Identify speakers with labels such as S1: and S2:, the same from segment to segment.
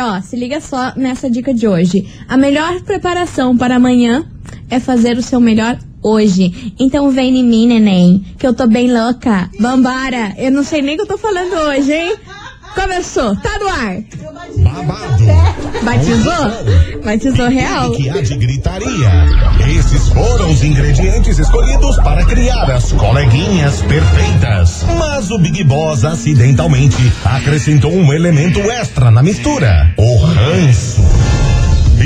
S1: ó, se liga só nessa dica de hoje. A melhor preparação para amanhã é fazer o seu melhor hoje. Então vem em mim, neném, que eu tô bem louca. Vambora! Eu não sei nem o que eu tô falando hoje, hein? Começou, tá no ar.
S2: Babado,
S1: Batizou? Batizou real.
S2: que há de gritaria. Esses foram os ingredientes escolhidos para criar as coleguinhas perfeitas. Mas o Big Boss acidentalmente acrescentou um elemento extra na mistura: o ranço.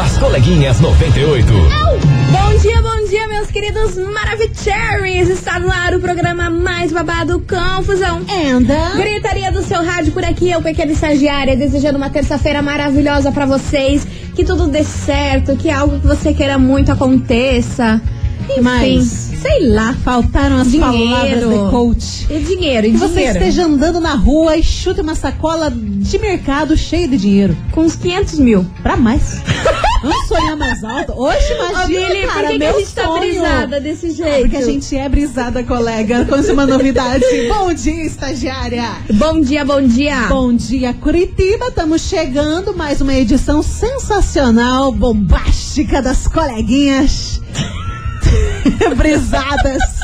S3: As coleguinhas 98.
S1: Bom dia, bom dia, meus queridos Maravicheries! Está no ar o programa mais babado Confusão.
S4: Anda.
S1: Gritaria do seu rádio por aqui, eu, pequena estagiária, desejando uma terça-feira maravilhosa pra vocês. Que tudo dê certo, que algo que você queira muito aconteça. Enfim,
S4: mais?
S1: sei lá.
S4: Faltaram as
S1: Dinheiro.
S4: palavras de coach.
S1: E dinheiro, e
S4: Que você esteja andando na rua e chute uma sacola de mercado cheia de dinheiro.
S1: Com uns 500 mil.
S4: Pra mais. Vamos sonhar mais alto? Hoje,
S1: Ô,
S4: imagina,
S1: Billy,
S4: cara,
S1: por que, que a gente tá
S4: sonho.
S1: brisada desse jeito?
S4: Porque a gente é brisada, colega. Com uma novidade. Bom dia, estagiária.
S1: Bom dia, bom dia.
S4: Bom dia, Curitiba. Estamos chegando. Mais uma edição sensacional, bombástica das coleguinhas. Brisadas.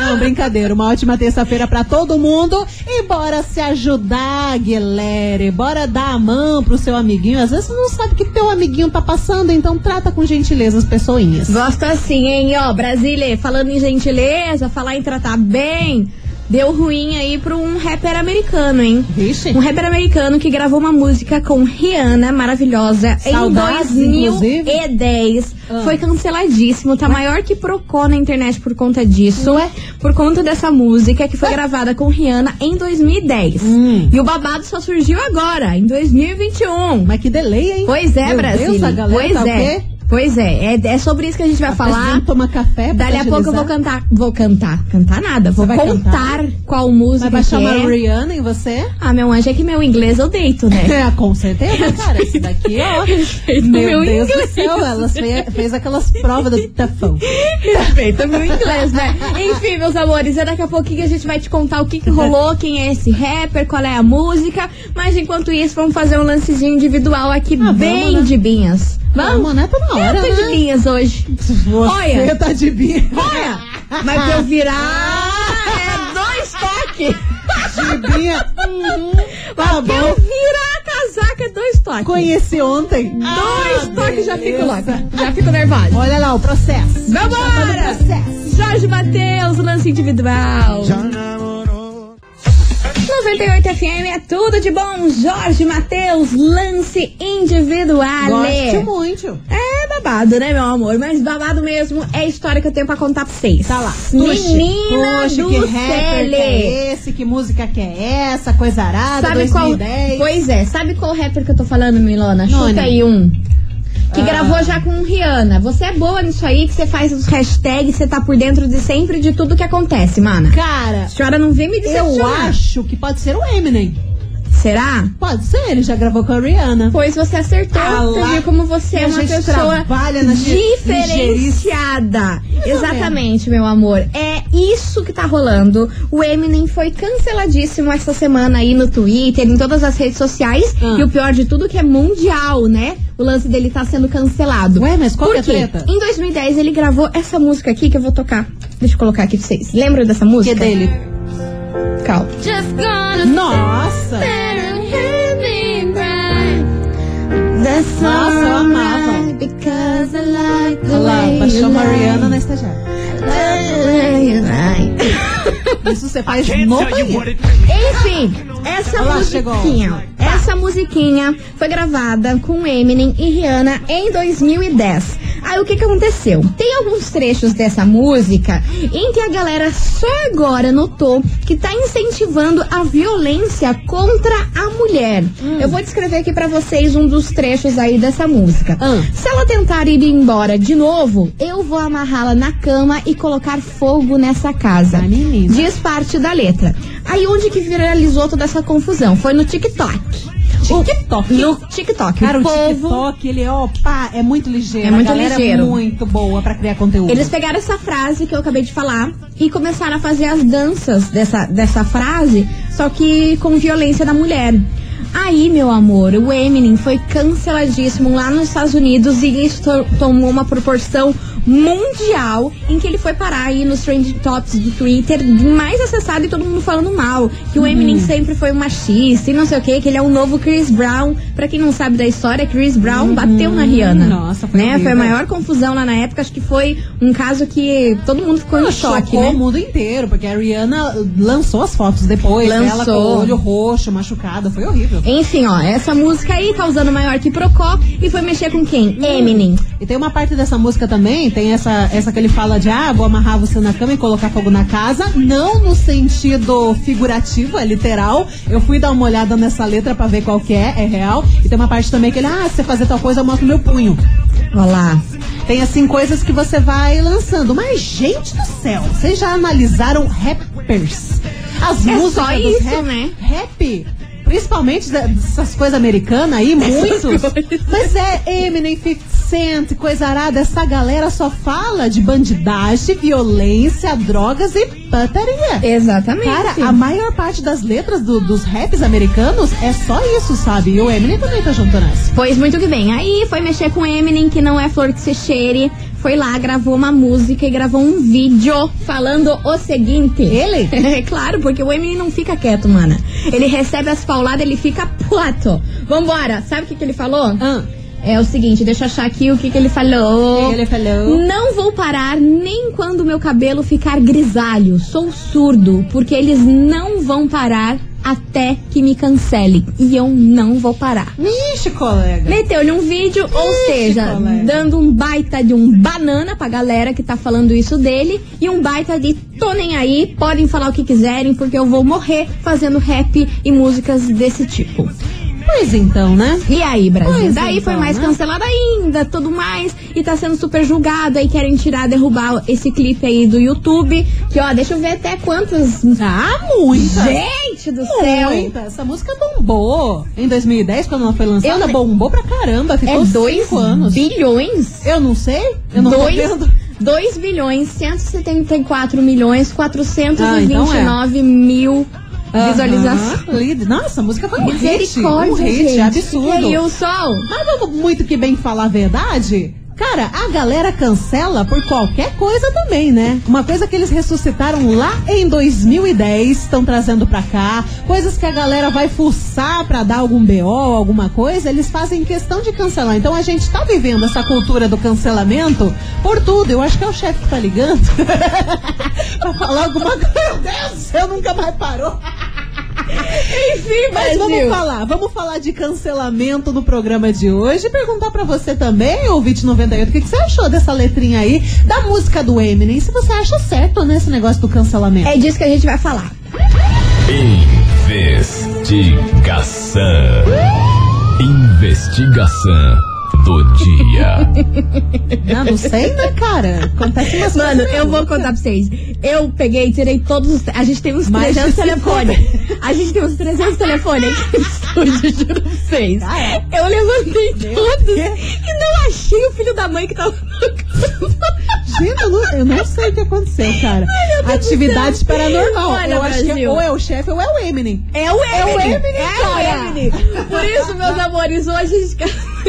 S4: Não, brincadeira. Uma ótima terça-feira pra todo mundo. E bora se ajudar, galera. Bora dar a mão pro seu amiguinho. Às vezes você não sabe o que teu amiguinho tá passando, então trata com gentileza as pessoinhas.
S1: Gosto assim, hein? Ó, Brasília, falando em gentileza, falar em tratar bem, deu ruim aí pra um rapper americano, hein?
S4: Vixe.
S1: Um rapper americano que gravou uma música com Rihanna, maravilhosa,
S4: Saudades,
S1: em
S4: inclusive.
S1: 2010.
S4: Ah.
S1: Foi canceladíssimo, tá maior que Procó na internet por conta disso.
S4: Ué?
S1: Por conta dessa música que foi gravada com Rihanna em 2010.
S4: Hum.
S1: E o babado só surgiu agora, em 2021.
S4: Mas que delay, hein?
S1: Pois é,
S4: Meu
S1: Brasília.
S4: Deus, a galera
S1: pois
S4: tá o
S1: é. Pois é, é, é sobre isso que a gente vai
S4: Tá
S1: falar.
S4: tomar café
S1: Dali a pouco eu vou cantar. Vou cantar. Cantar nada. Vou contar qual música
S4: Vai uma
S1: é.
S4: Rihanna em você?
S1: Ah, meu anjo, é que meu inglês eu deito, né?
S4: É, com certeza, cara. Esse daqui, ó. Meu,
S1: meu
S4: Deus
S1: inglês.
S4: do céu, ela fez, fez aquelas provas do tafão.
S1: Respeita meu inglês, né? Enfim, meus amores, é daqui a pouquinho que a gente vai te contar o que, que rolou, quem é esse rapper, qual é a música. Mas enquanto isso, vamos fazer um lancezinho individual aqui,
S4: Ah,
S1: bem
S4: vamos, né?
S1: de binhas.
S4: Vamos, né? Tá na hora,
S1: Eu tô de
S4: né?
S1: binhas hoje.
S4: Você
S1: Olha.
S4: tá de binha.
S1: Olha, mas pra eu virar é dois toques.
S4: De binha. Uhum. Tá
S1: Pra eu virar a casaca é dois toques.
S4: Conheci ontem.
S1: Dois
S4: Ah,
S1: toques já fico louca. Já fico nervosa.
S4: Olha lá o processo. Já tá
S1: Vambora!
S4: processo.
S1: Jorge Matheus, lance individual. 98 FM é tudo de bom. Jorge Matheus, lance individual.
S4: Gosto muito.
S1: É babado, né, meu amor? Mas babado mesmo é a história que eu tenho pra contar pra vocês.
S4: Tá lá.
S1: Menina
S4: Puxa,
S1: do
S4: que rapper que é esse? Que música que é essa? Coisa arada,
S1: Sabe qual?
S4: 2010.
S1: Pois é, sabe qual rapper que eu tô falando, Milona? Chuta aí um. Que
S4: Ah.
S1: gravou já com Rihanna. Você é boa nisso aí, que você faz os hashtags, você tá por dentro de sempre de tudo que acontece, mana.
S4: Cara,
S1: A senhora não vem me
S4: eu
S1: decepcionar.
S4: acho que pode ser o Eminem.
S1: Será?
S4: Pode ser, ele já gravou com a Rihanna.
S1: Pois você acertou.
S4: Ah
S1: você viu como você é uma pessoa diferenciada. Exatamente, meu amor. É isso que tá rolando. O Eminem foi canceladíssimo essa semana aí no Twitter, em todas as redes sociais.
S4: Ah.
S1: E o pior de tudo que é mundial, né? O lance dele tá sendo cancelado.
S4: Ué, mas qual
S1: Por
S4: que é a treta?
S1: Em 2010 ele gravou essa música aqui que eu vou tocar. Deixa eu colocar aqui pra vocês. Lembra dessa
S4: Que
S1: música?
S4: é dele.
S1: Calma.
S4: Nossa!
S1: Nossa,
S4: eu amava.
S1: Because I like the
S4: Olha lá, baixou. Rihanna na estagiária. Isso você faz no banheiro.
S1: Enfim, essa
S4: Olha lá, chegou.
S1: musiquinha, essa musiquinha foi gravada com Eminem e Rihanna em 2010. Aí o que que aconteceu? Tem alguns trechos dessa música em que a galera só agora notou que tá incentivando a violência contra a mulher.
S4: Hum.
S1: Eu vou descrever aqui pra vocês um dos trechos aí dessa música.
S4: Ah.
S1: Se ela tentar ir embora de novo, eu vou amarrá-la na cama e colocar fogo nessa casa.
S4: Menina.
S1: Diz parte da letra. Aí onde que viralizou toda essa confusão? Foi no TikTok.
S4: TikTok.
S1: No TikTok.
S4: Cara, o,
S1: o.
S4: TikTok, ele é, ó, pá, é muito ligeiro.
S1: É muito
S4: galera
S1: ligeiro.
S4: É muito boa pra criar conteúdo.
S1: Eles pegaram essa frase que eu acabei de falar e começaram a fazer as danças dessa, dessa frase, só que com violência da mulher. Aí, meu amor, o Eminem foi canceladíssimo lá nos Estados Unidos e isso to- tomou uma proporção mundial em que ele foi parar aí nos trending tops do Twitter mais acessado e todo mundo falando mal. Que o Eminem sempre foi um machista e não sei o que, que ele é o novo Chris Brown. Pra quem não sabe da história, Chris Brown bateu na Rihanna.
S4: Nossa, foi
S1: né? Foi a maior confusão lá na época. Acho que foi um caso que todo mundo ficou em choque,
S4: Chocou
S1: né?
S4: o mundo inteiro, porque a Rihanna lançou as fotos depois,
S1: Lançou.
S4: ela com o olho roxo, machucada, foi horrível.
S1: Enfim, ó, essa música aí causando maior que Procó e foi mexer com quem? Eminem.
S4: E tem uma parte dessa música também, tem essa, essa que ele fala de ah, vou amarrar você na cama e colocar fogo na casa. Não no sentido figurativo, é literal. Eu fui dar uma olhada nessa letra pra ver qual que é, é real. E tem uma parte também que ele, ah, se você fazer tal coisa, eu mostro meu punho.
S1: Olha lá.
S4: Tem assim coisas que você vai lançando. Mas, gente do céu, vocês já analisaram rappers? As
S1: É
S4: músicas
S1: só isso,
S4: rap,
S1: né?
S4: Rap. Principalmente dessas coisas americanas aí, muitos. Mas é Eminem, 50 Cent, coisa arada. Essa galera só fala de bandidagem, violência, drogas e putaria.
S1: Exatamente.
S4: Cara, a maior parte das letras do- dos raps americanos é só isso, sabe? E o Eminem também tá junto nessa.
S1: Pois muito que bem. Aí foi mexer com Eminem, que não é flor que se cheire. Foi lá, gravou uma música e gravou um vídeo falando o seguinte.
S4: Ele?
S1: É claro, porque o Eminem não fica quieto, mana. Ele recebe as pauladas, ele fica puto. Vambora. Sabe o que, que ele falou?
S4: Ah,
S1: É o seguinte, deixa eu achar aqui o que, que ele falou.
S4: o que ele falou?
S1: Não vou parar nem quando meu cabelo ficar grisalho. Sou surdo, porque eles não vão parar até que me cancelem. E eu não vou parar.
S4: Ixi, colega.
S1: Meteu-lhe um vídeo, ou seja,
S4: colega.
S1: dando um baita de um banana pra galera que tá falando isso dele e um baita de tô nem aí, podem falar o que quiserem, porque eu vou morrer fazendo rap e músicas desse tipo.
S4: Pois então, né?
S1: E aí, Brasil?
S4: Pois
S1: Daí
S4: então,
S1: foi mais
S4: né?
S1: cancelado ainda, tudo mais, e tá sendo super julgado, aí querem tirar, derrubar esse clipe aí do YouTube, que ó, deixa eu ver até quantos...
S4: Ah, muita.
S1: Gente do céu!
S4: Muita. Essa música bombou. Em 2010, quando ela foi lançada,
S1: Eu-
S4: bombou pra caramba. Ficou
S1: É 2
S4: cinco anos.
S1: bilhões?
S4: Eu não sei. Eu não
S1: dois,
S4: tô vendo.
S1: 2 bilhões, 174 milhões, 429
S4: Ah, então
S1: mil visualizações.
S4: Aham. Líder. Nossa, a música foi um hit. Um hit
S1: gente.
S4: absurdo.
S1: E aí, o sol?
S4: Mas vamos muito que bem falar a verdade. Cara, a galera cancela por qualquer coisa também, né? Uma coisa que eles ressuscitaram lá em 2010, estão trazendo pra cá, coisas que a galera vai fuçar pra dar algum BO, alguma coisa, eles fazem questão de cancelar. Então a gente tá vivendo essa cultura do cancelamento por tudo. Eu acho que é o chefe que tá ligando pra falar alguma coisa. Meu Deus, céu, nunca mais parou.
S1: Enfim,
S4: Mas vamos
S1: Brasil.
S4: falar, vamos falar de cancelamento no programa de hoje. E perguntar pra você também, ouvinte 98, o que, que você achou dessa letrinha aí da música do Eminem? Se você acha certo nesse negócio do cancelamento.
S1: É disso que a gente vai falar.
S3: Investigação. Investigação do dia.
S4: Não, não sei, né, cara? Acontece umas
S1: Mano,
S4: coisas
S1: eu vou contar pra vocês. Eu peguei e tirei todos os. A gente tem uns
S4: Mais de
S1: 300
S4: 50.
S1: telefones. A gente tem uns 300 telefones aqui no estúdio, juro pra vocês.
S4: Ah, é?
S1: Eu levantei
S4: Meu
S1: todos
S4: Deus.
S1: e não achei o filho da mãe que tava.
S4: Gente, eu não, eu não sei o que aconteceu, cara.
S1: Deus do
S4: Atividade
S1: céu.
S4: paranormal.
S1: Olha,
S4: eu acho que
S1: Brasil.
S4: ou é o chefe ou é o Eminem.
S1: É o Eminem.
S4: o Eminem,
S1: É
S4: cara.
S1: o Eminem. Por isso, meus amores, hoje a gente,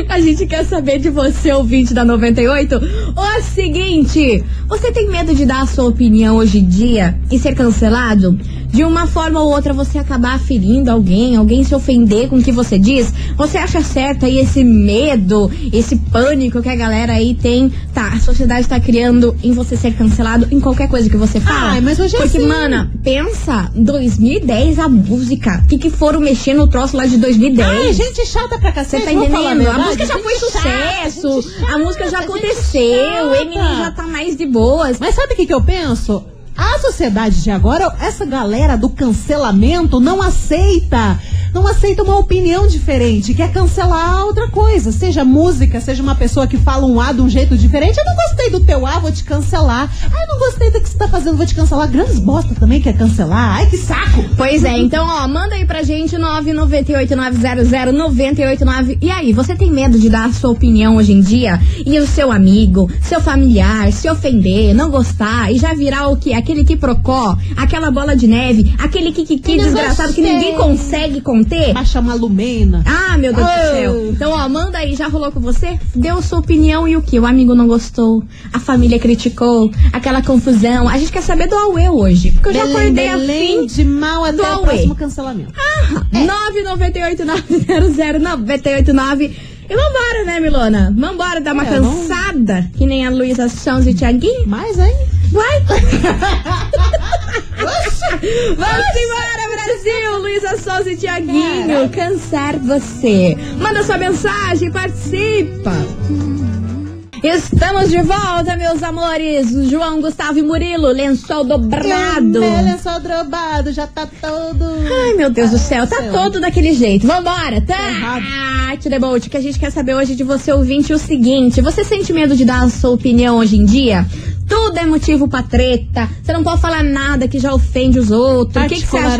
S1: a gente quer saber de você, ouvinte da 98, o seguinte: você tem medo de dar a sua opinião hoje em dia e ser cancelado? De uma forma ou outra você acabar ferindo alguém, alguém se ofender com o que você diz? Você acha certo aí esse medo, esse pânico que a galera aí tem? Tá, a sociedade tá criando em você ser cancelado em qualquer coisa que você fala?
S4: Ai, mas hoje é
S1: Porque,
S4: assim.
S1: mana, pensa, 2010 a música. O que, que foram mexer no troço lá de 2010?
S4: Ai, gente chata pra
S1: Você
S4: cacete.
S1: tá
S4: vou falar
S1: entendendo? A
S4: verdade,
S1: música já foi sucesso,
S4: chata,
S1: a música já aconteceu, o Eminem já tá mais de boas.
S4: Mas sabe o que, que eu penso? A sociedade de agora, essa galera do cancelamento não aceita não aceita uma opinião diferente, quer cancelar outra coisa, seja música, seja uma pessoa que fala um A de um jeito diferente. Eu não gostei do teu A, vou te cancelar. Ai, não gostei do que você tá fazendo, vou te cancelar. Grandes bosta também quer cancelar. Ai, que saco!
S1: Pois é, então, ó, manda aí pra gente 998900989. E aí, você tem medo de dar a sua opinião hoje em dia? E o seu amigo, seu familiar, se ofender, não gostar e já virar o que? Aquele que procó, aquela bola de neve, aquele que, que, que
S4: Eu
S1: desgraçado que
S4: gostei.
S1: ninguém consegue conter?
S4: Baixa uma lumena.
S1: Ah, meu Deus do
S4: Oh.
S1: céu. Então, ó, manda aí, já rolou com você? Deu sua opinião e o que? O amigo não gostou, a família criticou, aquela confusão. A gente quer saber do Aue hoje, porque eu já
S4: Belém,
S1: acordei
S4: Belém de mal até
S1: do
S4: o
S1: Aue.
S4: próximo cancelamento.
S1: É. 998-900-989. E vambora, né, Milona? Vambora dar uma
S4: É,
S1: cansada, que nem a Luísa Sons e Thiaguinho.
S4: Mais, hein?
S1: Vai! Vamos embora, Brasil! Luísa Souza e Tiaguinho, cansar você. Manda sua mensagem, participa! Estamos de volta, meus amores! João Gustavo e Murilo, lençol dobrado.
S4: Ele só drobado, já tá todo.
S1: Ai, meu Deus do céu, tá
S4: céu.
S1: todo daquele jeito. Vambora, tá?
S4: Errado.
S1: Ah, the boat, que a gente quer saber hoje de você, ouvinte, o seguinte: você sente medo de dar a sua opinião hoje em dia? Tudo é motivo pra treta. Você não pode falar nada que já ofende os outros. O que, que você acha?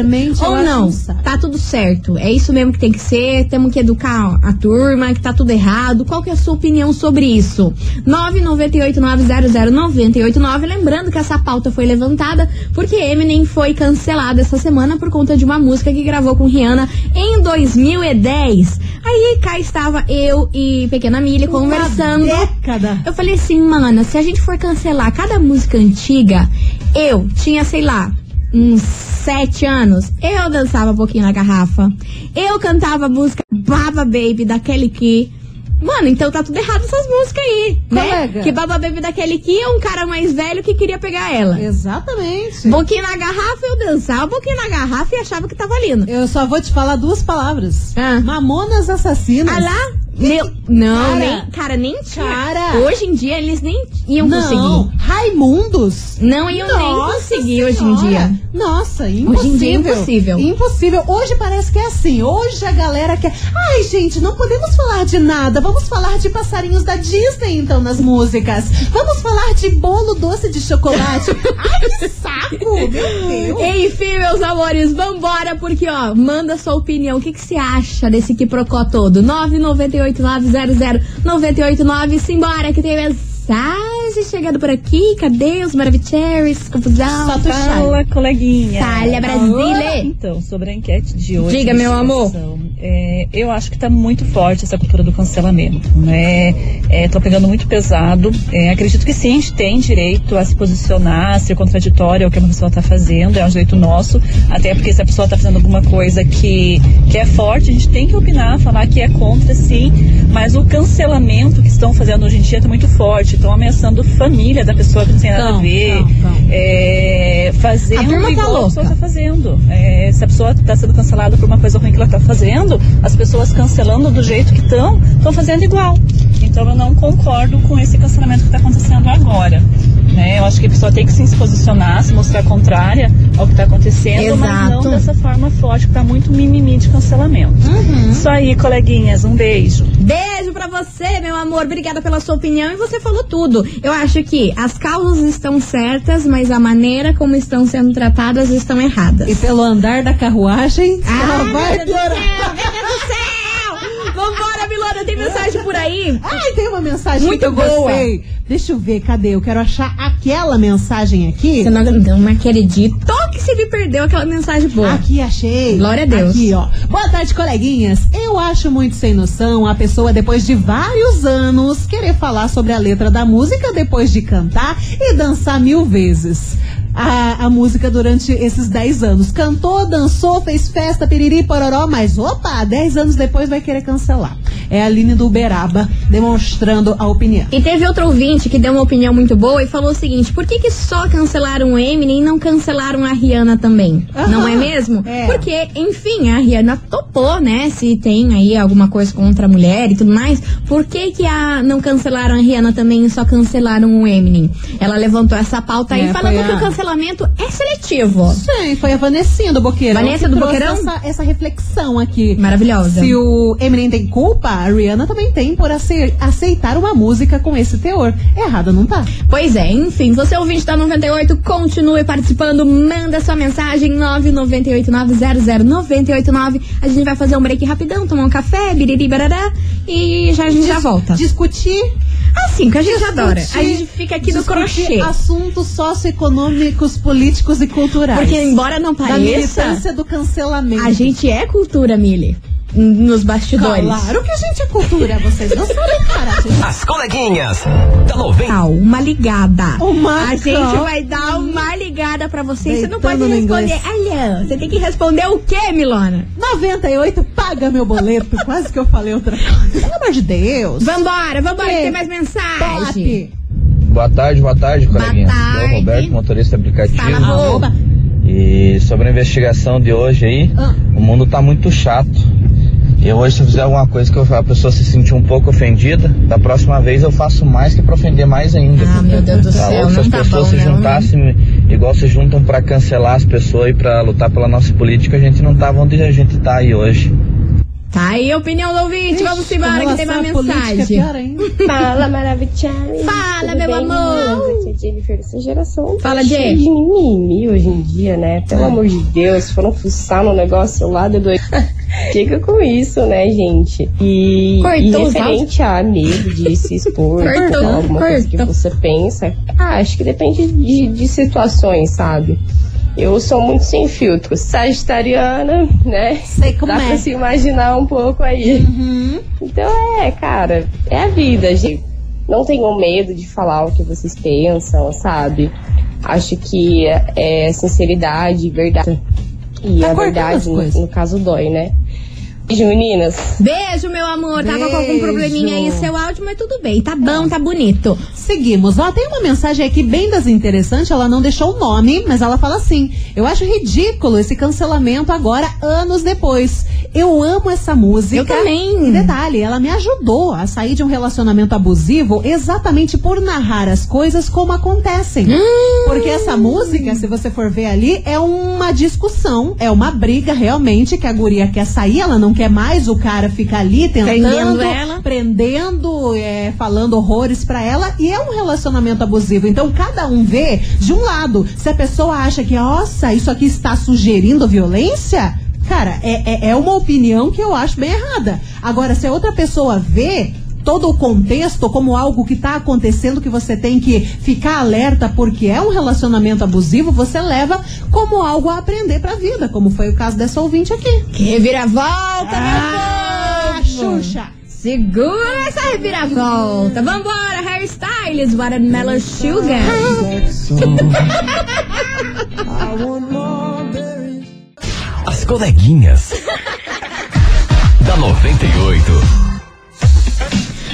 S1: Ou não? Tá tudo certo. É isso mesmo que tem que ser. Temos que educar a turma, que tá tudo errado. Qual que é a sua opinião sobre isso? 998900989. Lembrando que essa pauta foi levantada porque Eminem foi cancelado essa semana por conta de uma música que gravou com Rihanna em 2010. Aí cá estava eu e Pequena Millie conversando.
S4: Uma década.
S1: Eu falei assim, mana, se a gente for cancelar cada música antiga, eu tinha, sei lá, uns sete anos, eu dançava um pouquinho na garrafa. Eu cantava a música Baba Baby da Kelly Key. Mano, então tá tudo errado essas músicas aí, né?
S4: Colega.
S1: Que Baba Baby da Kelly Key é um cara mais velho que queria pegar ela.
S4: Exatamente.
S1: Boquinha na garrafa, eu dançava boquinha na garrafa e achava que tava lindo.
S4: Eu só vou te falar duas palavras.
S1: Ah.
S4: Mamonas assassinas.
S1: Ah lá? Meu, não,
S4: Cara.
S1: nem, cara, nem tinha.
S4: Cara.
S1: Hoje em dia eles nem iam
S4: Não,
S1: conseguir.
S4: Raimundos.
S1: Não iam nem
S4: Nossa
S1: conseguir hoje em
S4: Senhora.
S1: dia.
S4: Nossa, impossível.
S1: Hoje em dia é impossível.
S4: Impossível. Hoje parece que é assim. Hoje a galera quer. Ai, gente, não podemos falar de nada. Vamos falar de passarinhos da Disney, então, nas músicas. Vamos falar de bolo doce de chocolate. Ai, que saco! Meu Deus.
S1: Enfim, meus amores, vambora, porque, ó, manda sua opinião. O que, que você acha desse que procó todo? 998900989. Simbora, que tem mensagem chegando por aqui. Cadê os Maravicheries? Confusão.
S4: O chá.
S5: Fala, coleguinha.
S1: Falha, Brasília.
S5: Então, sobre a enquete de hoje.
S1: Diga, meu amor.
S5: é, eu acho que está muito forte essa cultura do cancelamento, né? É, tô pegando muito pesado. É, acredito que sim, a gente tem direito a se posicionar, a ser contraditório ao que a pessoa está fazendo, é um direito nosso. Até porque se a pessoa está fazendo alguma coisa que, que é forte, a gente tem que opinar, falar que é contra, sim. Mas o cancelamento que estão fazendo hoje em dia está muito forte. Estão ameaçando família da pessoa que não tem nada
S4: Tão,
S5: a ver.
S4: tão, tão.
S5: É, fazendo
S1: A turma tá
S5: igual a
S1: louca.
S5: pessoa tá fazendo. É, se a pessoa está sendo cancelada por uma coisa ruim que ela está fazendo, as pessoas cancelando do jeito que estão, estão fazendo igual. Então eu não concordo com esse cancelamento que está acontecendo agora. Né? Eu acho que a pessoa tem que se posicionar, se mostrar contrária ao que está acontecendo, mas
S1: Exato.
S5: não dessa forma forte, que tá muito mimimi de cancelamento.
S1: Uhum.
S5: Isso aí, coleguinhas, um beijo.
S1: Beijo pra você, meu amor. Obrigada pela sua opinião e você falou tudo. Eu acho que as causas estão certas, mas a maneira como estão sendo tratadas estão erradas.
S4: E pelo andar da carruagem,
S1: Ah,
S4: ela vai piorar.
S1: céu, meu Deus do céu! Tem mensagem por aí?
S4: Ai, tem uma mensagem
S1: Muito
S4: que eu
S1: boa.
S4: gostei. Deixa eu ver, cadê? Eu quero achar aquela mensagem aqui.
S1: Você não, não acredito que se me perdeu aquela mensagem boa.
S4: Aqui achei.
S1: Glória a Deus.
S4: Aqui, ó. Boa tarde, coleguinhas. Eu acho muito sem noção a pessoa, depois de vários anos, querer falar sobre a letra da música depois de cantar e dançar mil vezes. A, a música durante esses 10 anos. Cantou, dançou, fez festa, piriri, pororó, mas opa, 10 anos depois vai querer cancelar. É a Aline do Uberaba. demonstrando a opinião.
S1: E teve outro ouvinte que deu uma opinião muito boa e falou o seguinte: por que, que só cancelaram o Eminem e não cancelaram a Rihanna também?
S4: Aham.
S1: Não é mesmo?
S4: É.
S1: Porque, enfim, a Rihanna topou, né? Se tem aí alguma coisa contra a mulher e tudo mais. Por que, que a, não cancelaram a Rihanna também e só cancelaram o Eminem? Ela levantou essa pauta aí
S4: É,
S1: falando que o cancelamento é seletivo.
S4: Sim, foi a Vanessinha do Boqueirão.
S1: Vanessa do Boqueirão?
S4: Essa, essa reflexão aqui.
S1: Maravilhosa.
S4: Se o Eminem tem culpa, a Rihanna também tem por ace- aceitar uma música com esse teor. Errada não tá.
S1: Pois é, enfim, você ouvinte da 98, continue participando, manda sua mensagem 998900989. A gente vai fazer um break rapidão, tomar um café, biriri barará, e já a gente já volta.
S4: Discutir.
S1: Assim, que a gente
S4: discutir-
S1: adora. A gente fica aqui no crochê.
S4: assuntos socioeconômicos, políticos e culturais.
S1: Porque embora não
S4: da
S1: pareça,
S4: militância do cancelamento.
S1: a gente é cultura, Mili. Nos bastidores.
S4: Claro que a gente é cultura, vocês não sabem, cara. Gente
S3: As coleguinhas da 90.
S1: Ah, uma ligada.
S4: Uma
S1: a gente vai dar uma ligada pra vocês. Você não pode responder. Alô, você tem que responder o quê, Milona?
S4: 98 paga meu boleto. Quase que eu falei outra coisa. Pelo amor de Deus.
S1: Vambora, vambora, que
S4: É.
S1: tem mais mensagem.
S4: Top.
S6: Boa tarde, boa tarde,
S1: Boa
S6: coleguinha.
S1: tarde.
S6: Eu, Roberto, motorista aplicativo.
S1: Fala.
S6: E sobre a investigação de hoje aí,
S4: Ah.
S6: o mundo tá muito chato. E hoje, se eu fizer alguma coisa que eu- a pessoa se sentir um pouco ofendida, da próxima vez eu faço mais que pra ofender mais ainda.
S1: Ah, meu Deus do
S6: Tá
S1: céu,
S6: louco? se
S1: não
S6: as
S1: tá
S6: pessoas
S1: bom,
S6: se
S1: não.
S6: juntassem igual se juntam pra cancelar as pessoas e pra lutar pela nossa política, a gente não tava onde a gente tá aí hoje.
S1: Tá aí a opinião do ouvinte, vamos
S4: Com
S1: embora que tem uma
S4: é
S1: mensagem.
S7: Fala, Maravichari.
S1: Fala, meu
S7: bem?
S1: amor.
S7: Aqui é Jennifer dessa geração. tá
S1: Fala,
S7: de mimimi hoje em dia, né? Pelo amor de Deus, se foram fuçar no negócio lá do doido. Fica com isso, né, gente? E,
S1: Cortou
S7: e referente a medo de se expor,
S1: Cortou,
S7: alguma coisa que
S1: cortou.
S7: você pensa, ah, acho que depende de, de situações, sabe? Eu sou muito sem filtro, sagitariana, né?
S4: Sei como
S7: Dá
S4: é.
S7: pra se imaginar um pouco aí.
S4: Uhum.
S7: Então é, cara, é a vida, gente. Não tenham medo de falar o que vocês pensam, sabe? Acho que é sinceridade, verdade. E
S4: Tá
S7: a verdade, no, no caso, dói, né? Beijo, meninas.
S1: Beijo, meu amor. Tava com algum
S4: Beijo.
S1: probleminha aí seu áudio, mas tudo bem. Tá bom, tá bonito.
S4: Seguimos. Ó, tem uma mensagem aqui bem desinteressante. Ela não deixou o nome, mas ela fala assim: Eu acho ridículo esse cancelamento agora, anos depois. Eu amo essa música.
S1: Eu também.
S4: E detalhe, ela me ajudou a sair de um relacionamento abusivo exatamente por narrar as coisas como acontecem.
S1: Hum.
S4: Porque essa música, se você for ver ali, é uma discussão, é uma briga realmente que a guria quer sair, ela não quer mais o cara ficar ali tentando,
S1: Prendendo ela.
S4: prendendo, é, falando horrores pra ela, e é um relacionamento abusivo. Então cada um vê de um lado. Se a pessoa acha que, nossa, isso aqui está sugerindo violência, cara, é, é, é uma opinião que eu acho bem errada. Agora, se a outra pessoa vê todo o contexto como algo que está acontecendo que você tem que ficar alerta porque é um relacionamento abusivo, você leva como algo a aprender pra vida, como foi o caso dessa ouvinte aqui.
S1: Que reviravolta,
S4: Ah,
S1: meu povo.
S4: Xuxa!
S1: Segura essa reviravolta. Vambora, hairstyles, watermelon sugar.
S3: As coleguinhas. da 98.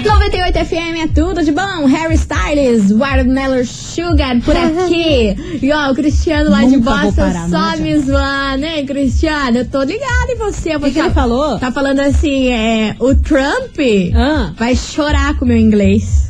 S1: 98 FM é tudo de bom. Harry Styles, Watermelon Sugar por aqui. E ó, o Cristiano lá de
S4: Nunca
S1: Boston
S4: parar, não
S1: só
S4: adianta.
S1: me zoando, hein, Cristiano? Eu tô ligada em você.
S4: O que, que ele falou?
S1: Tá falando assim, é. O Trump
S4: Ah.
S1: vai chorar com o meu inglês.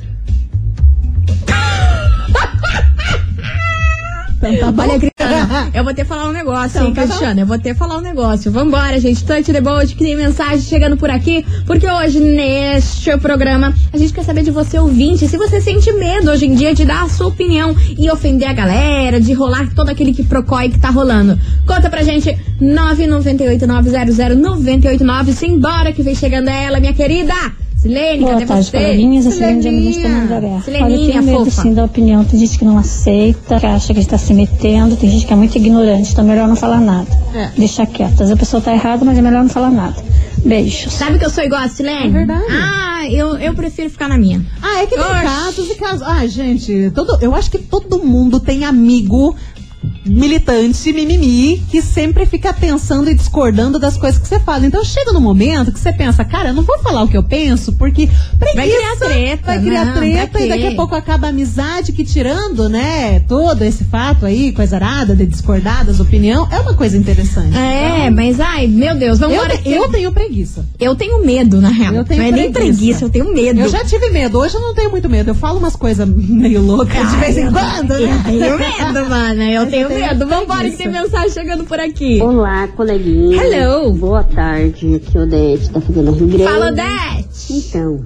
S4: Então tá bom.
S1: Olha, Cristiano, eu vou ter que falar um negócio, hein,
S4: Então, tá bom.
S1: Cristiano? Eu vou ter que falar um negócio. Vambora, gente. Touch the boat, que tem mensagem chegando por aqui. Porque hoje, neste programa, a gente quer saber de você, ouvinte, se você sente medo hoje em dia de dar a sua opinião e ofender a galera, de rolar todo aquele que procói que tá rolando. Conta pra gente, 998-900-989. Simbora que vem chegando ela, minha querida. Silene,
S8: Boa
S1: cadê
S8: tarde,
S1: você?
S8: coleguinhas. A Silene de Amarista
S1: Sileninha.
S8: Mandaré. Olha, eu
S1: Sileninha,
S8: tenho medo
S1: fofa.
S8: sim da opinião. Tem gente que não aceita, que acha que está se metendo, tem gente que é muito ignorante, então é melhor não falar nada.
S4: É.
S8: Deixar quieto. Às vezes a pessoa tá errada, mas é melhor não falar nada. Beijos.
S1: Sabe que eu sou igual a Silene?
S4: É verdade.
S1: Ah, eu, eu prefiro ficar na minha.
S4: Ah, é que tem
S1: Oxi.
S4: casos e casos. Ah, gente, todo, eu acho que todo mundo tem amigo militante mimimi que sempre fica pensando e discordando das coisas que você fala. Então chega no momento que você pensa, cara, eu não vou falar o que eu penso, porque preguiça,
S1: Vai criar treta,
S4: vai criar
S1: não,
S4: treta e daqui a pouco acaba a amizade que tirando, né, todo esse fato aí, coisa arada, de discordar das opiniões, é uma coisa interessante.
S1: É, mas ai, meu Deus, vamos
S4: Eu,
S1: embora.
S4: te- eu tenho preguiça.
S1: eu tenho medo, na real.
S4: Eu tenho
S1: não é nem
S4: preguiça.
S1: eu tenho medo.
S4: Eu já tive medo, hoje eu não tenho muito medo. Eu falo umas coisas meio loucas de vez em quando,
S1: Eu
S4: né?
S1: tenho medo, mano. Eu tenho
S4: tenho
S1: medo. Vambora que tem mensagem chegando por aqui.
S9: Olá, coleguinha.
S1: Hello.
S9: Boa tarde, aqui é o Odete, tá fazendo Rio Grande.
S1: Fala, Dete.
S9: Então,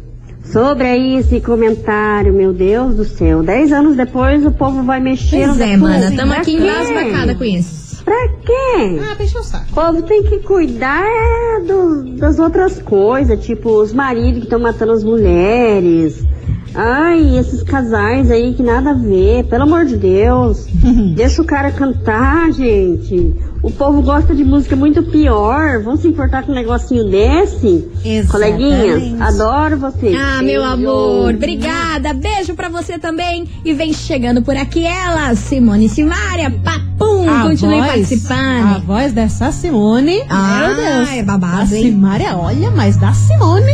S9: sobre aí esse comentário, meu Deus do céu, dez anos depois o povo vai mexer
S1: Pois
S9: no
S1: é, mana. Tamo aqui embasbacada com isso.
S9: Pra quê?
S4: Ah, deixa eu saco.
S9: O povo tem que cuidar é, do- das outras coisas, tipo os maridos que estão matando as mulheres. Ai, esses casais aí que nada a ver, pelo amor de Deus. Deixa o cara cantar, gente. O povo gosta de música muito pior. Vão se importar com um negocinho desse?
S4: Exatamente.
S9: Coleguinhas, adoro vocês.
S1: Ah, meu
S9: Beijo.
S1: amor, obrigada. Beijo pra você também. E vem chegando por aqui ela, Simone Simária. Papum,
S4: A
S1: continue
S4: voz- A
S1: participando.
S4: voz dessa Simone.
S1: Ah,
S4: meu Deus.
S1: é babado,
S4: A
S1: hein?
S4: Simária, olha, mas da Simone.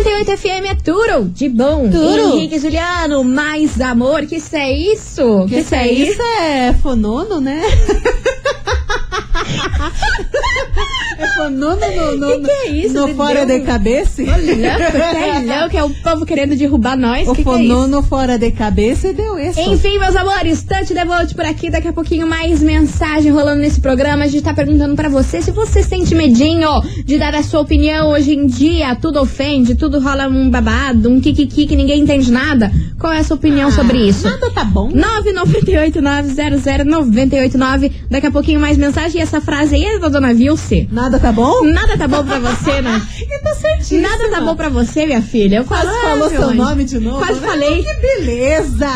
S4: Jesus.
S1: 98 FM é tudo de bom.
S4: Tudo.
S1: Henrique Juliano, mais amor. Que isso é isso?
S4: Que isso é isso? É fonono, né? é fonono no, no,
S1: Que que é isso?
S4: no fora
S1: deu
S4: de cabeça.
S1: Louco, tá louco, é o povo querendo derrubar nós.
S4: O
S1: que que é isso?
S4: fora de cabeça deu isso.
S1: Enfim, meus amores, Tante Devolte por aqui. Daqui a pouquinho mais mensagem rolando nesse programa. A gente tá perguntando pra você se você sente medinho de dar a sua opinião hoje em dia. Tudo ofende, tudo rola um babado, um kikiki que ninguém entende nada. Qual é a sua opinião sobre isso?
S4: Nada tá bom.
S1: 998900989. Daqui a pouquinho mais mensagem. E essa frase aí é da dona Vilce.
S4: Nada tá bom?
S1: Nada tá bom pra você, né?
S4: E tá certíssimo.
S1: Nada tá bom pra você, minha filha. Eu
S4: Quase falou
S1: ah, meu
S4: seu
S1: anjo.
S4: nome de novo.
S1: Quase
S4: né?
S1: falei.
S4: Que beleza!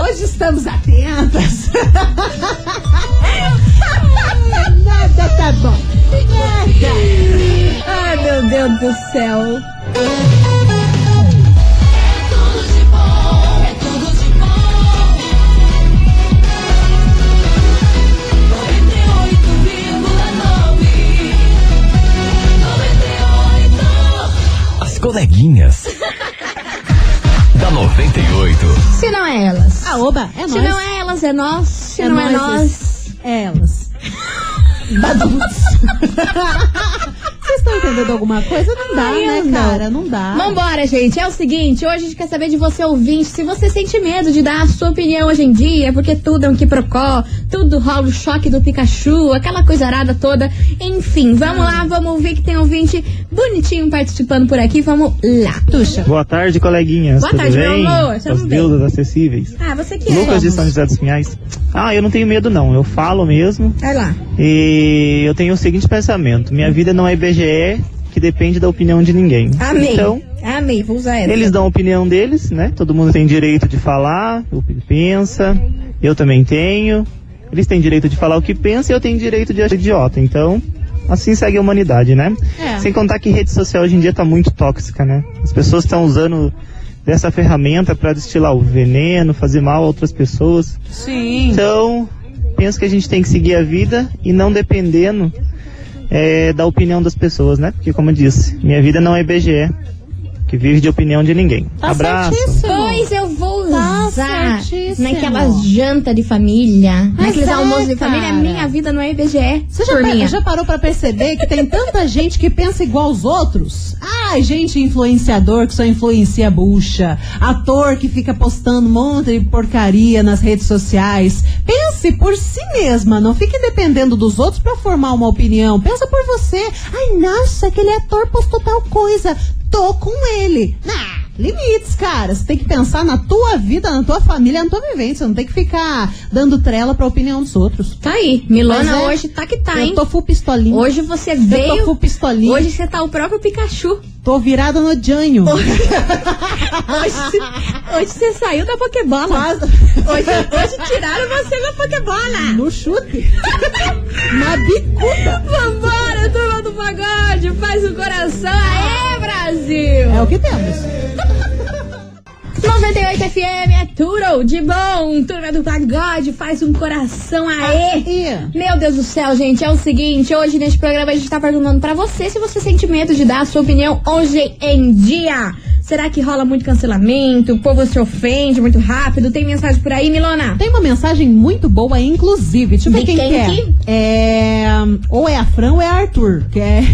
S4: Hoje estamos atentas. Nada tá bom. Nada.
S1: Ai, meu Deus do céu.
S3: Coleguinhas. da 98.
S1: Se não é elas.
S4: Ah, oba, é
S1: Se
S4: nóis.
S1: não é elas, é nós. Se
S4: É
S1: não é
S4: nós,
S1: nós.
S4: É elas. Baduts. Estão entendendo alguma coisa? Não dá,
S1: Ai,
S4: né,
S1: não.
S4: cara? Não dá.
S1: Vambora, gente. É o seguinte, hoje a gente quer saber de você, ouvinte, se você sente medo de dar a sua opinião hoje em dia, porque tudo é um quiprocó, tudo rola o choque do Pikachu, aquela coisa arada toda. Enfim, vamos lá, vamos ouvir que tem ouvinte bonitinho participando por aqui. Vamos lá. Tuxa.
S10: Boa tarde, coleguinhas.
S1: Boa
S10: Tudo
S1: tarde, meu
S10: bem?
S1: amor.
S10: As deudas acessíveis.
S1: Ah, você que é.
S10: Lucas de São José dos Pinhais. Ah, eu não tenho medo não. Eu falo mesmo.
S1: Vai lá.
S10: E eu tenho o seguinte pensamento: minha vida não é IBGE que depende da opinião de ninguém.
S1: Amei.
S10: Então,
S1: Amei, vou usar essa.
S10: eles dão a opinião deles, né? Todo mundo tem direito de falar o que pensa. Eu também tenho. Eles têm direito de falar o que pensa e eu tenho direito de achar idiota. Então, assim segue a humanidade, né?
S4: É.
S10: Sem contar que rede social hoje em dia tá muito tóxica, né? As pessoas estão usando dessa ferramenta para destilar o veneno, fazer mal a outras pessoas.
S4: Sim.
S10: Então, penso que a gente tem que seguir a vida e não dependendo é, da opinião das pessoas, né? Porque, como eu disse, minha vida não é IBGE, que vive de opinião de ninguém.
S4: Tá
S10: Abraço.
S4: certíssimo.
S1: Pois eu vou usar
S4: certíssimo.
S1: naquelas jantas de família,
S4: Mas
S1: naqueles
S4: é,
S1: almoços de família.
S4: cara.
S1: Minha vida não é IBGE.
S4: Você já, já parou pra perceber que tem tanta gente que pensa igual aos outros? Ai, gente influenciador que só influencia a bucha. Ator que fica postando um monte de porcaria nas redes sociais. Pense por si mesma, não fique dependendo dos outros pra formar uma opinião. Pensa por você. Ai, nossa, aquele ator postou tal coisa. Tô com ele. Nah, limites, cara. Você tem que pensar na tua vida, na tua família, na tua vivência. Você não tem que ficar dando trela pra opinião dos outros.
S1: Tá aí. Milona
S4: é,
S1: hoje tá que tá,
S4: eu
S1: hein?
S4: tô full pistolinha.
S1: Hoje você
S4: eu tô
S1: veio.
S4: full pistolinha.
S1: Hoje você tá o próprio Pikachu.
S4: Tô virada no Janho.
S1: Hoje, hoje você saiu da Pokébola.
S4: Quase.
S1: Hoje, hoje tiraram você da Pokébola.
S4: No chute. Na bicuda.
S1: Vambora, turma do pagode. Faz o coração. Aê, Brasil.
S4: É o que temos.
S1: 98 FM é tudo de bom. Turma do Pagode faz um coração aê. Meu Deus do céu, gente. É o seguinte: hoje neste programa a gente tá perguntando pra você se você sente medo de dar a sua opinião hoje em dia. Será que rola muito cancelamento? O povo se ofende muito rápido? Tem mensagem por aí, Milona?
S4: Tem uma mensagem muito boa, inclusive. Deixa eu ver quem,
S1: quem
S4: que é.
S1: que?
S4: É. Ou é a Fran ou é Arthur, que é,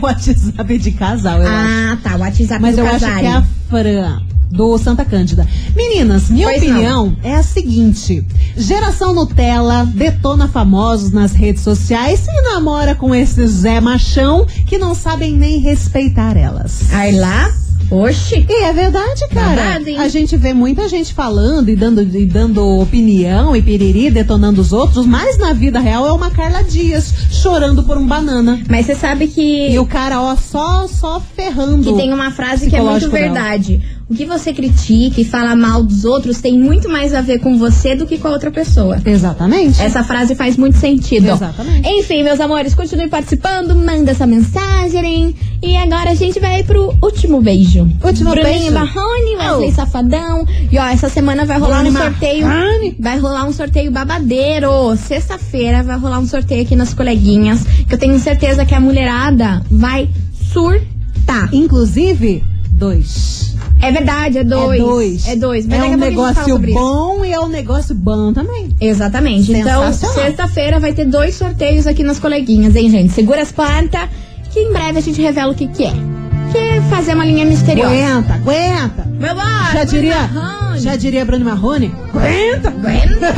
S4: o WhatsApp de casal, eu acho.
S1: Ah, tá. O WhatsApp
S4: Mas
S1: do
S4: eu acho que é a Fran. Do Santa Cândida. Meninas, minha
S1: Pois
S4: opinião é a seguinte: geração Nutella detona famosos nas redes sociais e namora com esses Zé Machão que não sabem nem respeitar elas.
S1: Aí lá, oxi.
S4: E é verdade, cara.
S1: Hein?
S4: a gente vê muita gente falando e dando, e dando opinião e piriri, detonando os outros, mas na vida real é uma Carla Dias chorando por um banana.
S1: Mas você sabe que.
S4: E o cara, ó, só, só ferrando.
S1: Que tem uma frase que é muito
S4: psicológico dela.
S1: O que você critica e fala mal dos outros tem muito mais a ver com você do que com a outra pessoa.
S4: Exatamente.
S1: Essa frase faz muito sentido.
S4: Exatamente.
S1: Enfim, meus amores, continue participando, manda essa mensagem. E agora a gente vai pro último beijo.
S4: Último
S1: Bruninho
S4: beijo.
S1: Barrone, Wesley
S4: Oh.
S1: Safadão. E ó, essa semana vai rolar
S4: Bruninho
S1: um sorteio.
S4: Marrone.
S1: Vai rolar um sorteio babadeiro. Sexta-feira vai rolar um sorteio aqui nas coleguinhas. Que eu tenho certeza que a mulherada vai surtar.
S4: Inclusive, dois.
S1: É verdade, é dois.
S4: É dois.
S1: É dois. Mas
S4: é
S1: a
S4: um negócio bom e é um negócio bom também.
S1: Exatamente. Então, sexta-feira vai ter dois sorteios aqui nas coleguinhas, hein, gente? Segura as plantas, que em breve a gente revela o que, que é. Que é fazer uma linha misteriosa.
S4: Aguenta, aguenta.
S1: Vambora,
S4: Já diria,
S1: Bruno Marrone.
S4: já diria Bruno Marrone? Aguenta.
S1: Aguenta.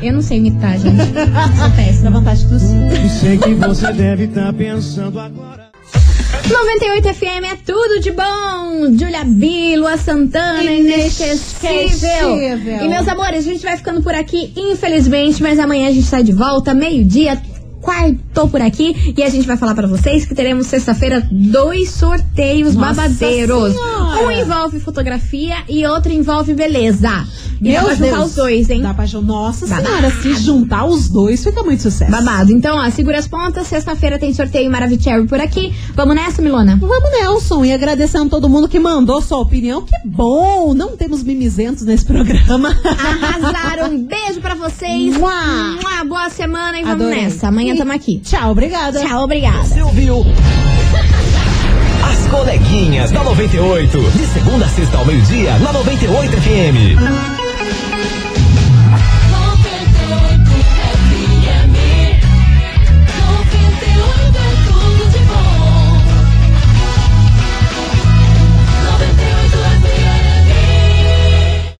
S1: Eu não sei imitar, gente. Sou péssima.
S4: Dá vontade de tossir.
S11: Sei que você deve estar pensando agora.
S1: 98 FM é tudo de bom. Júlia Bilo, a Santana, inesquecível.
S4: Inesquecível.
S1: E meus amores, a gente vai ficando por aqui, infelizmente, mas amanhã a gente sai de volta, meio-dia. Quartou por aqui e a gente vai falar pra vocês que teremos sexta-feira dois sorteios
S4: Nossa
S1: babadeiros.
S4: Senhora.
S1: Um envolve fotografia e outro envolve beleza. E dá pra juntar os dois, hein?
S4: Dá pra juntar. Nossa
S1: Babado.
S4: senhora, se juntar os dois fica muito sucesso.
S1: Babado. Então, ó, segura as pontas. Sexta-feira tem sorteio Maravicherry por aqui. Vamos nessa, Milona?
S4: Vamos, Nelson, e agradecendo todo mundo que mandou sua opinião. Que bom! Não temos mimizentos nesse programa.
S1: Arrasaram. Um beijo pra vocês.
S4: Mua.
S1: Mua. Boa semana e vamos
S4: Adorei.
S1: nessa. Amanhã
S4: E
S1: tamo aqui.
S4: Tchau, obrigada.
S1: Tchau, obrigada.
S3: Você ouviu? As coleguinhas da 98. De segunda a sexta ao meio-dia, na 98 FM.